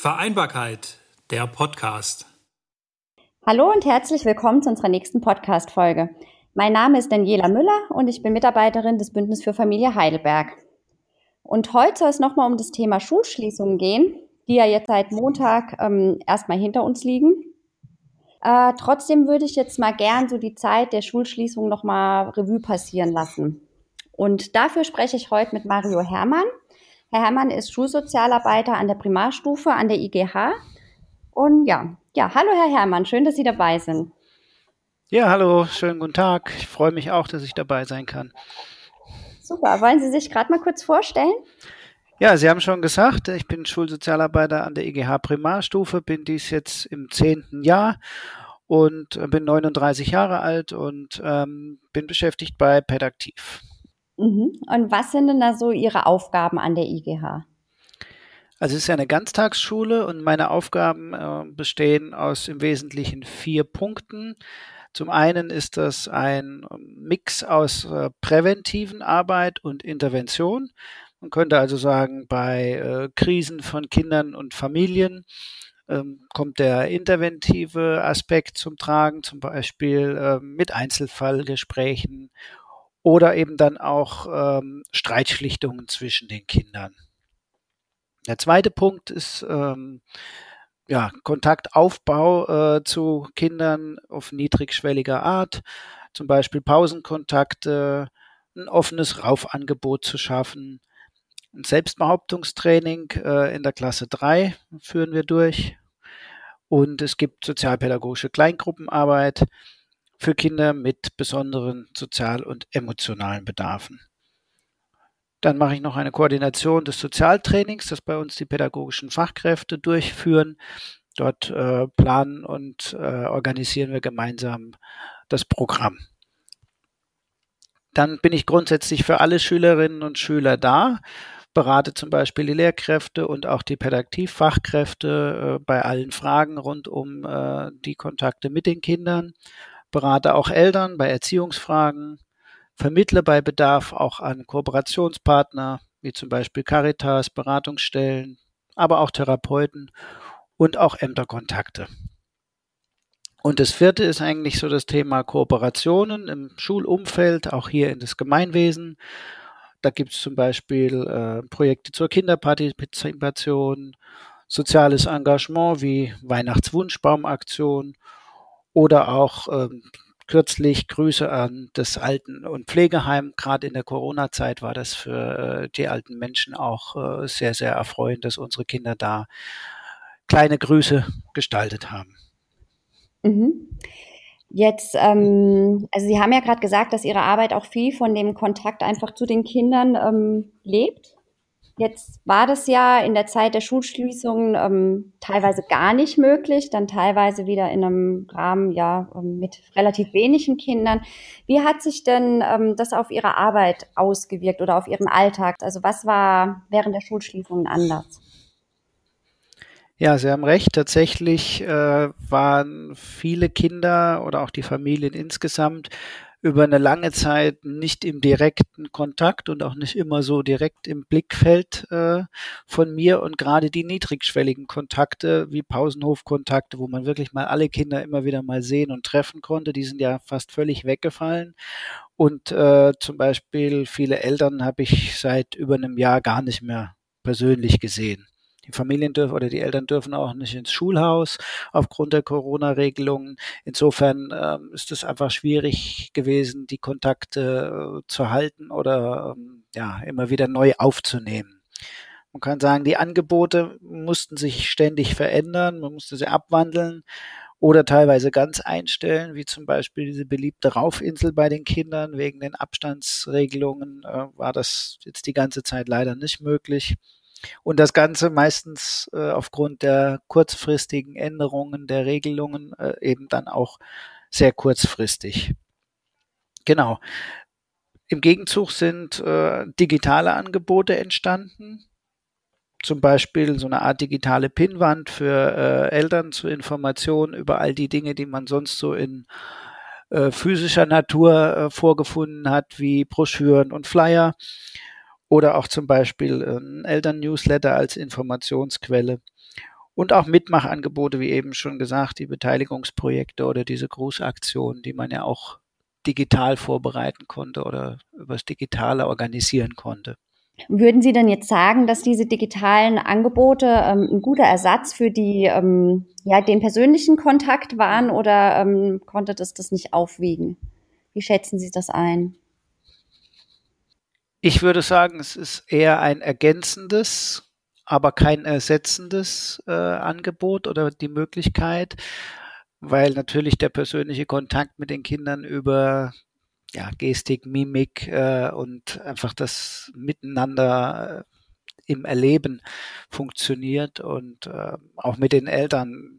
Vereinbarkeit, der Podcast. Hallo und herzlich willkommen zu unserer nächsten Podcast-Folge. Mein Name ist Daniela Müller und ich bin Mitarbeiterin des Bündnis für Familie Heidelberg. Und heute soll es nochmal um das Thema Schulschließungen gehen, die ja jetzt seit Montag ähm, erstmal hinter uns liegen. Äh, trotzdem würde ich jetzt mal gern so die Zeit der Schulschließung nochmal Revue passieren lassen. Und dafür spreche ich heute mit Mario Herrmann. Herr Herrmann ist Schulsozialarbeiter an der Primarstufe an der IGH. Und ja, ja, hallo Herr Herrmann, schön, dass Sie dabei sind. Ja, hallo, schönen guten Tag. Ich freue mich auch, dass ich dabei sein kann. Super. Wollen Sie sich gerade mal kurz vorstellen? Ja, Sie haben schon gesagt, ich bin Schulsozialarbeiter an der IGH Primarstufe, bin dies jetzt im zehnten Jahr und bin 39 Jahre alt und ähm, bin beschäftigt bei Pedaktiv. Mhm. Und was sind denn da so Ihre Aufgaben an der IGH? Also es ist ja eine Ganztagsschule und meine Aufgaben äh, bestehen aus im Wesentlichen vier Punkten. Zum einen ist das ein Mix aus äh, präventiven Arbeit und Intervention. Man könnte also sagen, bei äh, Krisen von Kindern und Familien ähm, kommt der interventive Aspekt zum Tragen, zum Beispiel äh, mit Einzelfallgesprächen oder eben dann auch ähm, Streitschlichtungen zwischen den Kindern. Der zweite Punkt ist ähm, ja, Kontaktaufbau äh, zu Kindern auf niedrigschwelliger Art, zum Beispiel Pausenkontakte, ein offenes Raufangebot zu schaffen, ein Selbstbehauptungstraining äh, in der Klasse 3 führen wir durch. Und es gibt sozialpädagogische Kleingruppenarbeit für Kinder mit besonderen sozial- und emotionalen Bedarfen. Dann mache ich noch eine Koordination des Sozialtrainings, das bei uns die pädagogischen Fachkräfte durchführen. Dort äh, planen und äh, organisieren wir gemeinsam das Programm. Dann bin ich grundsätzlich für alle Schülerinnen und Schüler da berate zum Beispiel die Lehrkräfte und auch die Pädagogikfachkräfte äh, bei allen Fragen rund um äh, die Kontakte mit den Kindern, berate auch Eltern bei Erziehungsfragen, vermittle bei Bedarf auch an Kooperationspartner wie zum Beispiel Caritas, Beratungsstellen, aber auch Therapeuten und auch Ämterkontakte. Und das vierte ist eigentlich so das Thema Kooperationen im Schulumfeld, auch hier in das Gemeinwesen. Da gibt es zum Beispiel äh, Projekte zur Kinderpartizipation, soziales Engagement wie Weihnachtswunschbaumaktion oder auch ähm, kürzlich Grüße an das Alten- und Pflegeheim. Gerade in der Corona-Zeit war das für äh, die alten Menschen auch äh, sehr, sehr erfreuend, dass unsere Kinder da kleine Grüße gestaltet haben. Mhm. Jetzt, ähm, also Sie haben ja gerade gesagt, dass Ihre Arbeit auch viel von dem Kontakt einfach zu den Kindern ähm, lebt. Jetzt war das ja in der Zeit der Schulschließungen ähm, teilweise gar nicht möglich, dann teilweise wieder in einem Rahmen ja ähm, mit relativ wenigen Kindern. Wie hat sich denn ähm, das auf Ihre Arbeit ausgewirkt oder auf Ihren Alltag? Also was war während der Schulschließungen anders? Ja, Sie haben recht. Tatsächlich äh, waren viele Kinder oder auch die Familien insgesamt über eine lange Zeit nicht im direkten Kontakt und auch nicht immer so direkt im Blickfeld äh, von mir und gerade die niedrigschwelligen Kontakte wie Pausenhofkontakte, wo man wirklich mal alle Kinder immer wieder mal sehen und treffen konnte, die sind ja fast völlig weggefallen. Und äh, zum Beispiel viele Eltern habe ich seit über einem Jahr gar nicht mehr persönlich gesehen. Die Familien dürfen oder die Eltern dürfen auch nicht ins Schulhaus aufgrund der Corona-Regelungen. Insofern ähm, ist es einfach schwierig gewesen, die Kontakte äh, zu halten oder ähm, ja immer wieder neu aufzunehmen. Man kann sagen, die Angebote mussten sich ständig verändern, man musste sie abwandeln oder teilweise ganz einstellen, wie zum Beispiel diese beliebte Raufinsel bei den Kindern. Wegen den Abstandsregelungen äh, war das jetzt die ganze Zeit leider nicht möglich. Und das Ganze meistens äh, aufgrund der kurzfristigen Änderungen der Regelungen äh, eben dann auch sehr kurzfristig. Genau. Im Gegenzug sind äh, digitale Angebote entstanden. Zum Beispiel so eine Art digitale Pinnwand für äh, Eltern zur Information über all die Dinge, die man sonst so in äh, physischer Natur äh, vorgefunden hat, wie Broschüren und Flyer oder auch zum Beispiel ein Eltern-Newsletter als Informationsquelle. Und auch Mitmachangebote, wie eben schon gesagt, die Beteiligungsprojekte oder diese Grußaktionen, die man ja auch digital vorbereiten konnte oder übers Digitale organisieren konnte. Würden Sie denn jetzt sagen, dass diese digitalen Angebote ähm, ein guter Ersatz für die, ähm, ja, den persönlichen Kontakt waren oder ähm, konnte das das nicht aufwiegen? Wie schätzen Sie das ein? Ich würde sagen, es ist eher ein ergänzendes, aber kein ersetzendes äh, Angebot oder die Möglichkeit, weil natürlich der persönliche Kontakt mit den Kindern über ja, Gestik, Mimik äh, und einfach das Miteinander äh, im Erleben funktioniert und äh, auch mit den Eltern.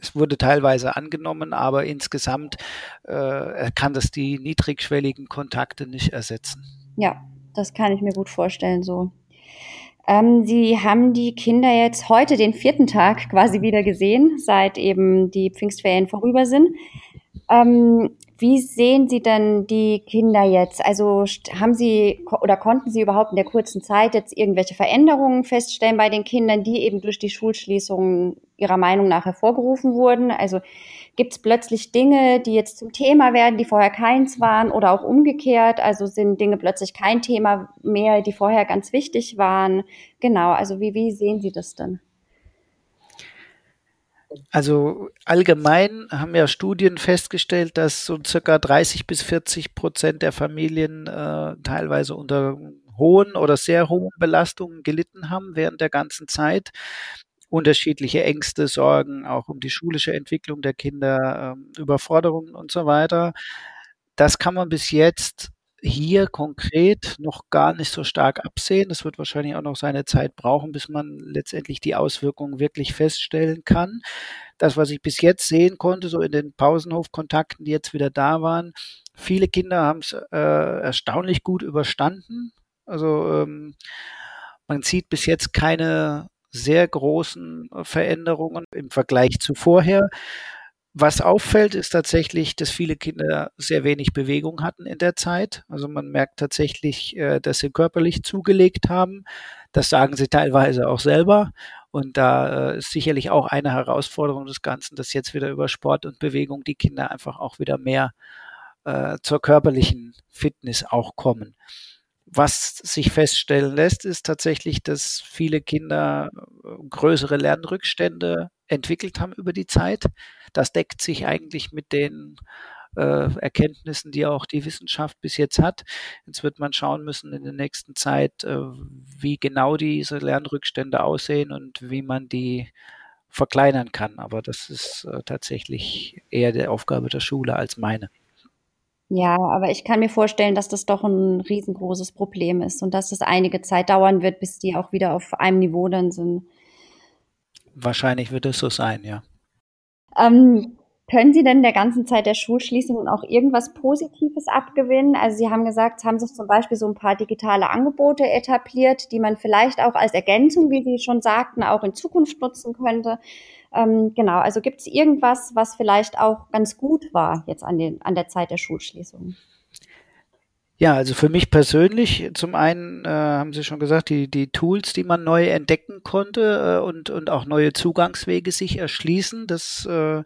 Es wurde teilweise angenommen, aber insgesamt äh, kann das die niedrigschwelligen Kontakte nicht ersetzen. Ja, das kann ich mir gut vorstellen so. Ähm, Sie haben die Kinder jetzt heute den vierten Tag quasi wieder gesehen, seit eben die Pfingstferien vorüber sind. Ähm, wie sehen Sie denn die Kinder jetzt? Also haben Sie oder konnten Sie überhaupt in der kurzen Zeit jetzt irgendwelche Veränderungen feststellen bei den Kindern, die eben durch die Schulschließungen Ihrer Meinung nach hervorgerufen wurden? Also gibt es plötzlich Dinge, die jetzt zum Thema werden, die vorher keins waren oder auch umgekehrt? Also sind Dinge plötzlich kein Thema mehr, die vorher ganz wichtig waren? Genau, also wie, wie sehen Sie das denn? Also allgemein haben ja Studien festgestellt, dass so circa 30 bis 40 Prozent der Familien äh, teilweise unter hohen oder sehr hohen Belastungen gelitten haben während der ganzen Zeit. Unterschiedliche Ängste, Sorgen, auch um die schulische Entwicklung der Kinder, äh, Überforderungen und so weiter. Das kann man bis jetzt hier konkret noch gar nicht so stark absehen. Das wird wahrscheinlich auch noch seine Zeit brauchen, bis man letztendlich die Auswirkungen wirklich feststellen kann. Das, was ich bis jetzt sehen konnte, so in den Pausenhofkontakten, die jetzt wieder da waren, viele Kinder haben es äh, erstaunlich gut überstanden. Also ähm, man sieht bis jetzt keine sehr großen Veränderungen im Vergleich zu vorher. Was auffällt, ist tatsächlich, dass viele Kinder sehr wenig Bewegung hatten in der Zeit. Also man merkt tatsächlich, äh, dass sie körperlich zugelegt haben. Das sagen sie teilweise auch selber. Und da äh, ist sicherlich auch eine Herausforderung des Ganzen, dass jetzt wieder über Sport und Bewegung die Kinder einfach auch wieder mehr äh, zur körperlichen Fitness auch kommen. Was sich feststellen lässt, ist tatsächlich, dass viele Kinder größere Lernrückstände entwickelt haben über die Zeit. Das deckt sich eigentlich mit den äh, Erkenntnissen, die auch die Wissenschaft bis jetzt hat. Jetzt wird man schauen müssen in der nächsten Zeit, äh, wie genau diese Lernrückstände aussehen und wie man die verkleinern kann. Aber das ist äh, tatsächlich eher die Aufgabe der Schule als meine. Ja, aber ich kann mir vorstellen, dass das doch ein riesengroßes Problem ist und dass es einige Zeit dauern wird, bis die auch wieder auf einem Niveau dann sind. Wahrscheinlich wird es so sein, ja. Ähm, können Sie denn der ganzen Zeit der Schulschließung auch irgendwas Positives abgewinnen? Also Sie haben gesagt, es haben sich zum Beispiel so ein paar digitale Angebote etabliert, die man vielleicht auch als Ergänzung, wie Sie schon sagten, auch in Zukunft nutzen könnte. Ähm, genau, also gibt es irgendwas, was vielleicht auch ganz gut war jetzt an, den, an der Zeit der Schulschließung? Ja, also für mich persönlich, zum einen äh, haben Sie schon gesagt, die, die Tools, die man neu entdecken konnte äh, und, und auch neue Zugangswege sich erschließen, das äh,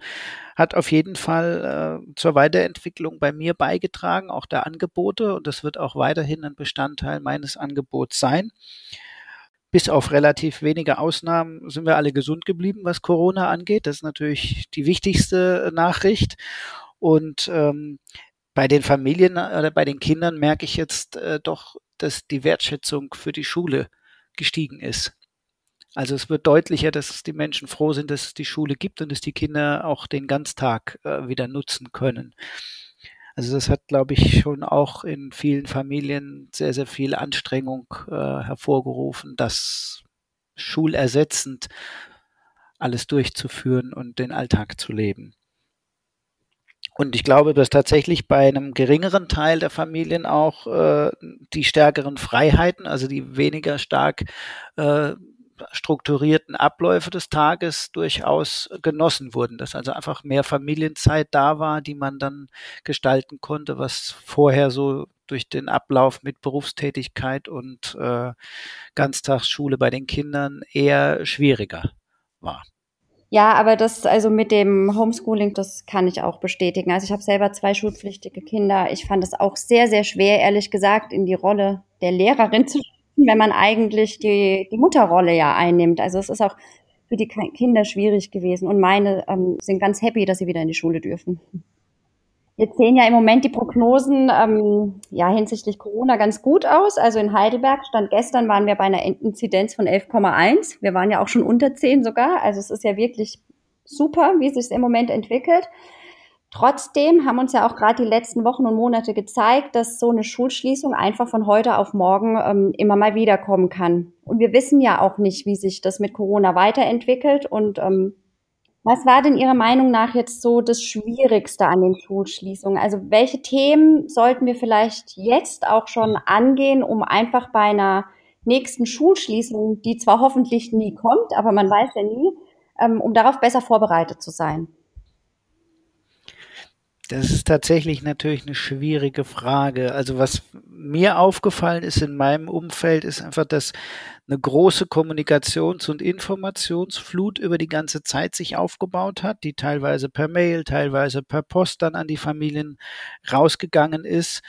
hat auf jeden Fall äh, zur Weiterentwicklung bei mir beigetragen, auch der Angebote und das wird auch weiterhin ein Bestandteil meines Angebots sein. Bis auf relativ wenige Ausnahmen sind wir alle gesund geblieben, was Corona angeht. Das ist natürlich die wichtigste Nachricht. Und ähm, bei den Familien oder bei den Kindern merke ich jetzt äh, doch, dass die Wertschätzung für die Schule gestiegen ist. Also es wird deutlicher, dass die Menschen froh sind, dass es die Schule gibt und dass die Kinder auch den Ganztag äh, wieder nutzen können. Also das hat, glaube ich, schon auch in vielen Familien sehr, sehr viel Anstrengung äh, hervorgerufen, das schulersetzend alles durchzuführen und den Alltag zu leben. Und ich glaube, dass tatsächlich bei einem geringeren Teil der Familien auch äh, die stärkeren Freiheiten, also die weniger stark äh, strukturierten Abläufe des Tages durchaus genossen wurden, dass also einfach mehr Familienzeit da war, die man dann gestalten konnte, was vorher so durch den Ablauf mit Berufstätigkeit und äh, Ganztagsschule bei den Kindern eher schwieriger war. Ja, aber das, also mit dem Homeschooling, das kann ich auch bestätigen. Also ich habe selber zwei schulpflichtige Kinder. Ich fand es auch sehr, sehr schwer, ehrlich gesagt, in die Rolle der Lehrerin zu wenn man eigentlich die, die Mutterrolle ja einnimmt. Also es ist auch für die Kinder schwierig gewesen. Und meine ähm, sind ganz happy, dass sie wieder in die Schule dürfen. Jetzt sehen ja im Moment die Prognosen ähm, ja hinsichtlich Corona ganz gut aus. Also in Heidelberg stand gestern waren wir bei einer Inzidenz von 11,1. Wir waren ja auch schon unter 10 sogar. Also es ist ja wirklich super, wie es sich im Moment entwickelt. Trotzdem haben uns ja auch gerade die letzten Wochen und Monate gezeigt, dass so eine Schulschließung einfach von heute auf morgen ähm, immer mal wiederkommen kann. Und wir wissen ja auch nicht, wie sich das mit Corona weiterentwickelt und ähm, was war denn Ihrer Meinung nach jetzt so das Schwierigste an den Schulschließungen? Also welche Themen sollten wir vielleicht jetzt auch schon angehen, um einfach bei einer nächsten Schulschließung, die zwar hoffentlich nie kommt, aber man weiß ja nie, ähm, um darauf besser vorbereitet zu sein? Das ist tatsächlich natürlich eine schwierige Frage. Also was mir aufgefallen ist in meinem Umfeld, ist einfach, dass eine große Kommunikations- und Informationsflut über die ganze Zeit sich aufgebaut hat, die teilweise per Mail, teilweise per Post dann an die Familien rausgegangen ist.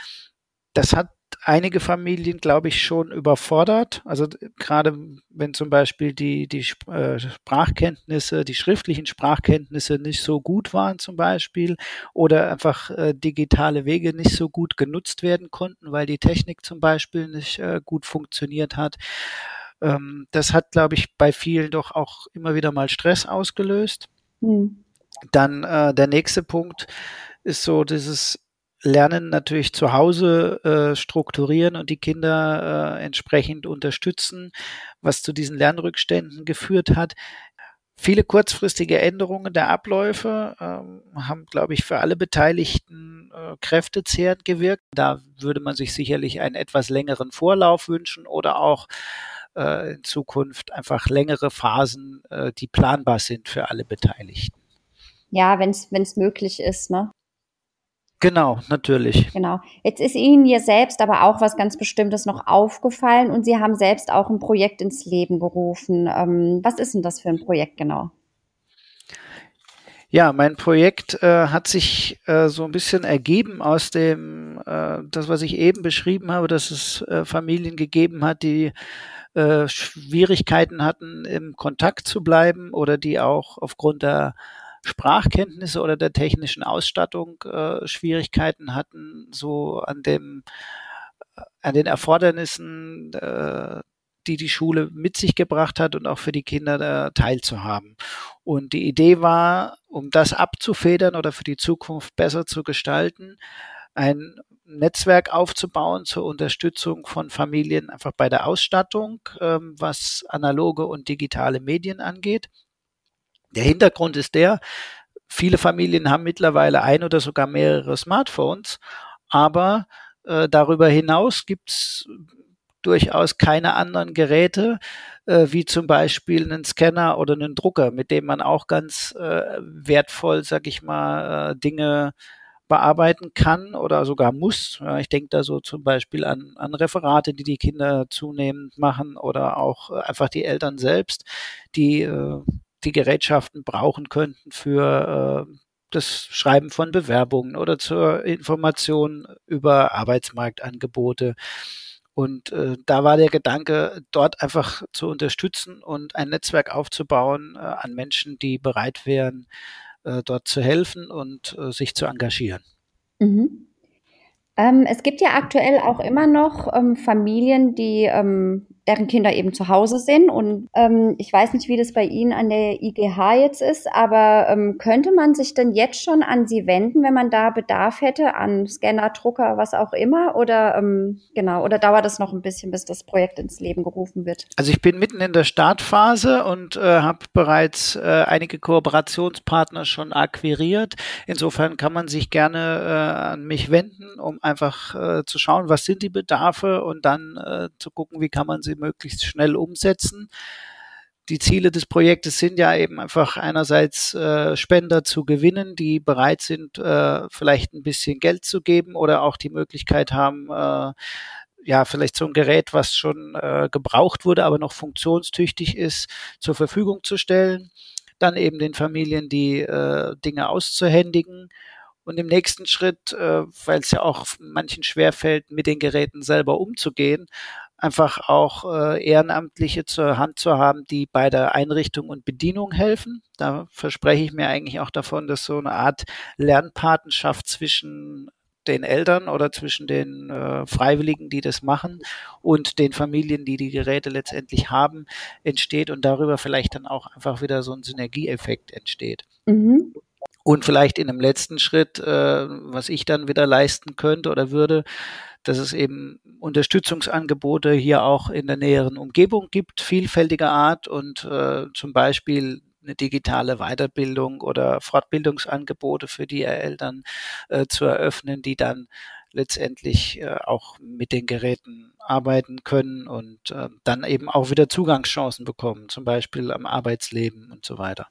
Das hat einige Familien, glaube ich, schon überfordert. Also gerade wenn zum Beispiel die, die äh, Sprachkenntnisse, die schriftlichen Sprachkenntnisse nicht so gut waren zum Beispiel oder einfach äh, digitale Wege nicht so gut genutzt werden konnten, weil die Technik zum Beispiel nicht äh, gut funktioniert hat. Ähm, das hat, glaube ich, bei vielen doch auch immer wieder mal Stress ausgelöst. Mhm. Dann äh, der nächste Punkt ist so dieses Lernen natürlich zu Hause äh, strukturieren und die Kinder äh, entsprechend unterstützen, was zu diesen Lernrückständen geführt hat. Viele kurzfristige Änderungen der Abläufe ähm, haben, glaube ich, für alle Beteiligten äh, kräftezehrend gewirkt. Da würde man sich sicherlich einen etwas längeren Vorlauf wünschen oder auch äh, in Zukunft einfach längere Phasen, äh, die planbar sind für alle Beteiligten. Ja, wenn es möglich ist, ne? Genau, natürlich. Genau. Jetzt ist Ihnen ja selbst aber auch was ganz Bestimmtes noch aufgefallen und Sie haben selbst auch ein Projekt ins Leben gerufen. Ähm, was ist denn das für ein Projekt genau? Ja, mein Projekt äh, hat sich äh, so ein bisschen ergeben aus dem, äh, das, was ich eben beschrieben habe, dass es äh, Familien gegeben hat, die äh, Schwierigkeiten hatten, im Kontakt zu bleiben oder die auch aufgrund der Sprachkenntnisse oder der technischen Ausstattung äh, Schwierigkeiten hatten, so an dem äh, an den Erfordernissen, äh, die die Schule mit sich gebracht hat und auch für die Kinder äh, teilzuhaben. Und die Idee war, um das abzufedern oder für die Zukunft besser zu gestalten, ein Netzwerk aufzubauen zur Unterstützung von Familien einfach bei der Ausstattung, ähm, was analoge und digitale Medien angeht. Der Hintergrund ist der, viele Familien haben mittlerweile ein oder sogar mehrere Smartphones, aber äh, darüber hinaus gibt's durchaus keine anderen Geräte, äh, wie zum Beispiel einen Scanner oder einen Drucker, mit dem man auch ganz äh, wertvoll, sag ich mal, äh, Dinge bearbeiten kann oder sogar muss. Ja, ich denke da so zum Beispiel an, an Referate, die die Kinder zunehmend machen oder auch äh, einfach die Eltern selbst, die äh, die Gerätschaften brauchen könnten für äh, das Schreiben von Bewerbungen oder zur Information über Arbeitsmarktangebote. Und äh, da war der Gedanke, dort einfach zu unterstützen und ein Netzwerk aufzubauen äh, an Menschen, die bereit wären, äh, dort zu helfen und äh, sich zu engagieren. Mhm. Ähm, es gibt ja aktuell auch immer noch ähm, Familien, die ähm, deren Kinder eben zu Hause sind. Und ähm, ich weiß nicht, wie das bei Ihnen an der IGH jetzt ist, aber ähm, könnte man sich denn jetzt schon an Sie wenden, wenn man da Bedarf hätte an Scanner, Drucker, was auch immer? Oder ähm, genau, oder dauert das noch ein bisschen, bis das Projekt ins Leben gerufen wird? Also ich bin mitten in der Startphase und äh, habe bereits äh, einige Kooperationspartner schon akquiriert. Insofern kann man sich gerne äh, an mich wenden, um einfach äh, zu schauen, was sind die Bedarfe und dann äh, zu gucken, wie kann man sie möglichst schnell umsetzen. Die Ziele des Projektes sind ja eben einfach einerseits äh, Spender zu gewinnen, die bereit sind, äh, vielleicht ein bisschen Geld zu geben oder auch die Möglichkeit haben, äh, ja, vielleicht so ein Gerät, was schon äh, gebraucht wurde, aber noch funktionstüchtig ist, zur Verfügung zu stellen. Dann eben den Familien die äh, Dinge auszuhändigen. Und im nächsten Schritt, äh, weil es ja auch manchen schwerfällt, mit den Geräten selber umzugehen, einfach auch äh, Ehrenamtliche zur Hand zu haben, die bei der Einrichtung und Bedienung helfen. Da verspreche ich mir eigentlich auch davon, dass so eine Art Lernpatenschaft zwischen den Eltern oder zwischen den äh, Freiwilligen, die das machen und den Familien, die die Geräte letztendlich haben, entsteht und darüber vielleicht dann auch einfach wieder so ein Synergieeffekt entsteht. Mhm. Und vielleicht in einem letzten Schritt, äh, was ich dann wieder leisten könnte oder würde, dass es eben Unterstützungsangebote hier auch in der näheren Umgebung gibt, vielfältiger Art und äh, zum Beispiel eine digitale Weiterbildung oder Fortbildungsangebote für die Eltern äh, zu eröffnen, die dann letztendlich äh, auch mit den Geräten arbeiten können und äh, dann eben auch wieder Zugangschancen bekommen, zum Beispiel am Arbeitsleben und so weiter.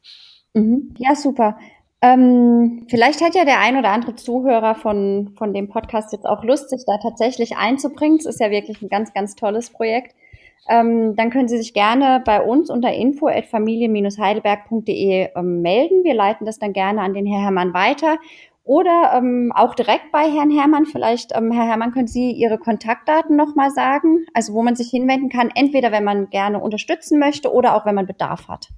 Mhm. Ja, super. Ähm, vielleicht hat ja der ein oder andere Zuhörer von, von dem Podcast jetzt auch Lust, sich da tatsächlich einzubringen. Es ist ja wirklich ein ganz, ganz tolles Projekt. Ähm, dann können Sie sich gerne bei uns unter info.familie-heidelberg.de ähm, melden. Wir leiten das dann gerne an den Herr Hermann weiter. Oder ähm, auch direkt bei Herrn Hermann. Vielleicht, ähm, Herr Hermann, können Sie Ihre Kontaktdaten nochmal sagen? Also wo man sich hinwenden kann, entweder wenn man gerne unterstützen möchte oder auch wenn man Bedarf hat.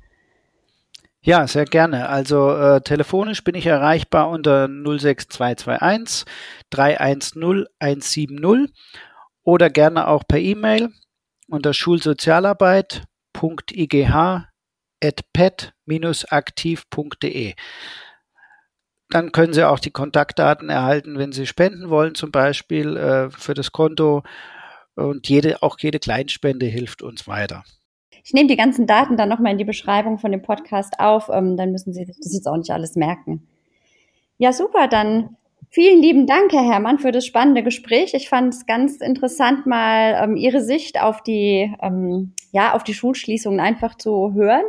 Ja, sehr gerne. Also äh, telefonisch bin ich erreichbar unter 06221 310 170 oder gerne auch per E-Mail unter schulsozialarbeit.igh.pet-aktiv.de. Dann können Sie auch die Kontaktdaten erhalten, wenn Sie spenden wollen, zum Beispiel äh, für das Konto. Und jede, auch jede Kleinspende hilft uns weiter. Ich nehme die ganzen Daten dann nochmal in die Beschreibung von dem Podcast auf. Ähm, dann müssen Sie das jetzt auch nicht alles merken. Ja, super. Dann vielen lieben Dank, Herr Herrmann, für das spannende Gespräch. Ich fand es ganz interessant, mal ähm, Ihre Sicht auf die, ähm, ja, auf die Schulschließungen einfach zu hören.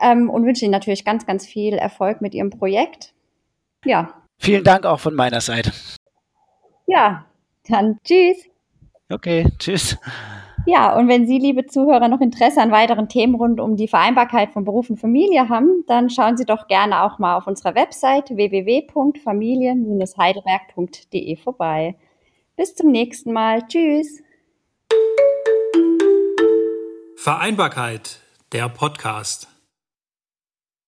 Ähm, und wünsche Ihnen natürlich ganz, ganz viel Erfolg mit Ihrem Projekt. Ja. Vielen Dank auch von meiner Seite. Ja, dann tschüss. Okay, tschüss. Ja, und wenn Sie, liebe Zuhörer, noch Interesse an weiteren Themen rund um die Vereinbarkeit von Beruf und Familie haben, dann schauen Sie doch gerne auch mal auf unserer Website www.familie-heidelberg.de vorbei. Bis zum nächsten Mal. Tschüss. Vereinbarkeit, der Podcast.